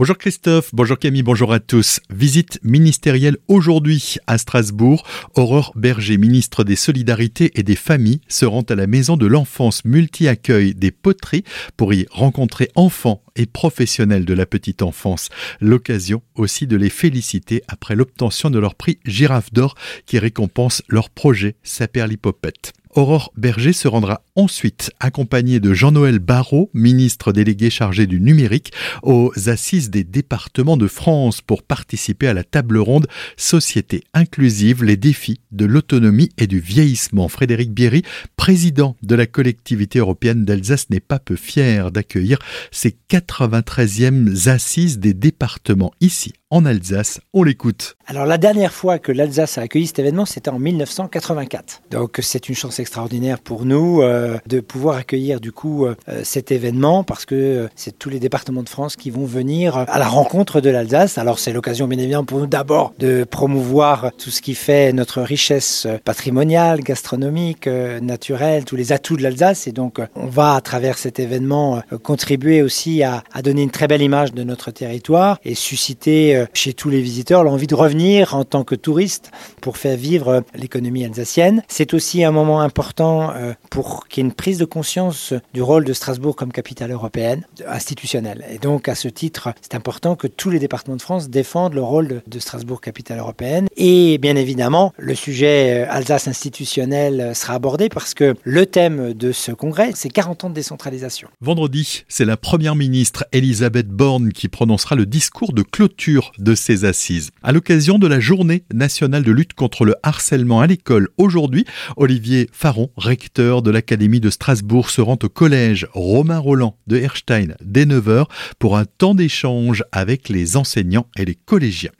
Bonjour Christophe, bonjour Camille, bonjour à tous. Visite ministérielle aujourd'hui à Strasbourg. Aurore Berger, ministre des Solidarités et des Familles, se rend à la maison de l'enfance multi-accueil des poteries pour y rencontrer enfants et professionnels de la petite enfance. L'occasion aussi de les féliciter après l'obtention de leur prix Girafe d'Or qui récompense leur projet Saperlipopette. Aurore Berger se rendra ensuite accompagnée de Jean-Noël Barrot, ministre délégué chargé du numérique, aux assises des départements de France pour participer à la table ronde Société inclusive, les défis de l'autonomie et du vieillissement. Frédéric Bierry, président de la collectivité européenne d'Alsace, n'est pas peu fier d'accueillir ces 93e assises des départements ici en Alsace. On l'écoute. Alors la dernière fois que l'Alsace a accueilli cet événement, c'était en 1984. Donc c'est une chance extraordinaire pour nous euh, de pouvoir accueillir du coup euh, cet événement parce que euh, c'est tous les départements de France qui vont venir à la rencontre de l'Alsace. Alors c'est l'occasion bien évidemment pour nous d'abord de promouvoir tout ce qui fait notre richesse patrimoniale, gastronomique, naturelle, tous les atouts de l'Alsace. Et donc on va à travers cet événement contribuer aussi à, donner une très belle image de notre territoire et susciter chez tous les visiteurs l'envie de revenir en tant que touriste pour faire vivre l'économie alsacienne. C'est aussi un moment important euh, pour qu'il y ait une prise de conscience du rôle de Strasbourg comme capitale européenne, institutionnelle. Et donc, à ce titre, c'est important que tous les départements de France défendent le rôle de Strasbourg capitale européenne. Et bien évidemment, le sujet euh, Alsace institutionnel sera abordé parce que le thème de ce congrès, c'est 40 ans de décentralisation. Vendredi, c'est la première ministre Elisabeth Borne qui prononcera le discours de clôture de ces assises. À l'occasion de la journée nationale de lutte contre le harcèlement à l'école, aujourd'hui, Olivier Faron, recteur de l'Académie de Strasbourg, se rend au collège Romain Roland de Herstein dès 9h pour un temps d'échange avec les enseignants et les collégiens.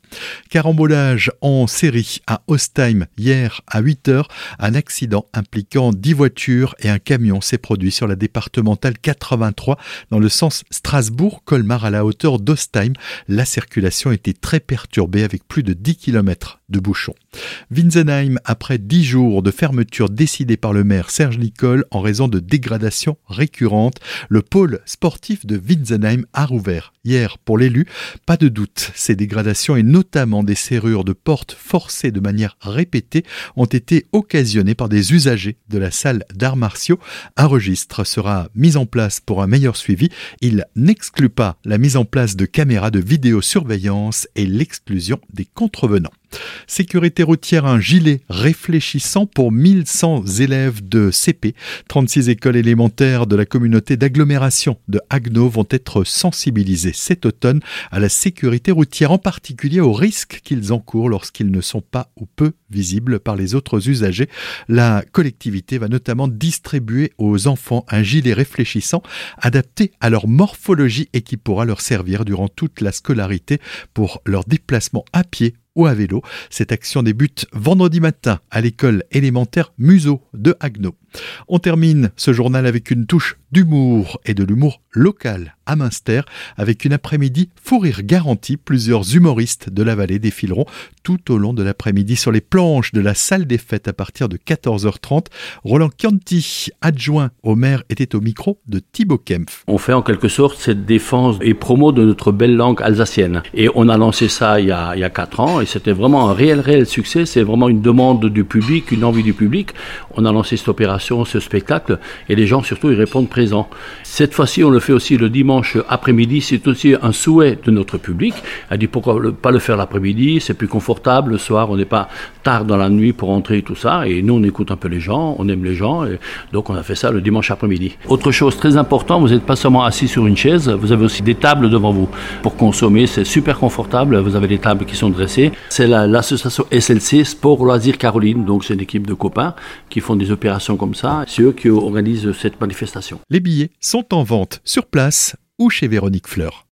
Carambolage en série à Ostheim hier à 8h. Un accident impliquant 10 voitures et un camion s'est produit sur la départementale 83 dans le sens Strasbourg-Colmar à la hauteur d'Ostheim. La circulation était très perturbée avec plus de 10 km de bouchons. Winsenheim, après 10 jours de fermeture décidée par le maire Serge Nicole en raison de dégradations récurrentes, le pôle sportif de Winsenheim a rouvert hier pour l'élu. Pas de doute, ces dégradations et notamment des serrures de portes forcées de manière répétée ont été occasionnées par des usagers de la salle d'arts martiaux. Un registre sera mis en place pour un meilleur suivi. Il n'exclut pas la mise en place de caméras de vidéosurveillance et l'exclusion des contrevenants. Sécurité routière, un gilet réfléchissant pour 1100 élèves de CP. 36 écoles élémentaires de la communauté d'agglomération de Agno vont être sensibilisées cet automne à la sécurité routière, en particulier aux risques qu'ils encourent lorsqu'ils ne sont pas ou peu visibles par les autres usagers. La collectivité va notamment distribuer aux enfants un gilet réfléchissant adapté à leur morphologie et qui pourra leur servir durant toute la scolarité pour leur déplacement à pied ou à vélo. Cette action débute vendredi matin à l'école élémentaire Museau de Agno. On termine ce journal avec une touche d'humour et de l'humour local à Münster avec une après-midi fou rire garanti. Plusieurs humoristes de la vallée défileront tout au long de l'après-midi sur les planches de la salle des fêtes à partir de 14h30. Roland Chianti, adjoint au maire, était au micro de Thibaut Kempf. On fait en quelque sorte cette défense et promo de notre belle langue alsacienne. Et on a lancé ça il y a, il 4 ans et c'était vraiment un réel, réel succès. C'est vraiment une demande du public, une envie du public. On a lancé cette opération, ce spectacle et les gens surtout ils répondent présents. Cette fois-ci, on le fait aussi le dimanche après-midi. C'est aussi un souhait de notre public. Elle dit pourquoi pas le faire l'après-midi, c'est plus confortable. Le soir, on n'est pas tard dans la nuit pour entrer et tout ça. Et nous, on écoute un peu les gens, on aime les gens. Et donc, on a fait ça le dimanche après-midi. Autre chose très important, vous n'êtes pas seulement assis sur une chaise, vous avez aussi des tables devant vous pour consommer. C'est super confortable. Vous avez des tables qui sont dressées. C'est l'association SLC Sport Loisirs Caroline. Donc, c'est une équipe de copains qui font des opérations comme ça. C'est eux qui organisent cette manifestation. Les billets sont en vente sur place ou chez Véronique Fleur.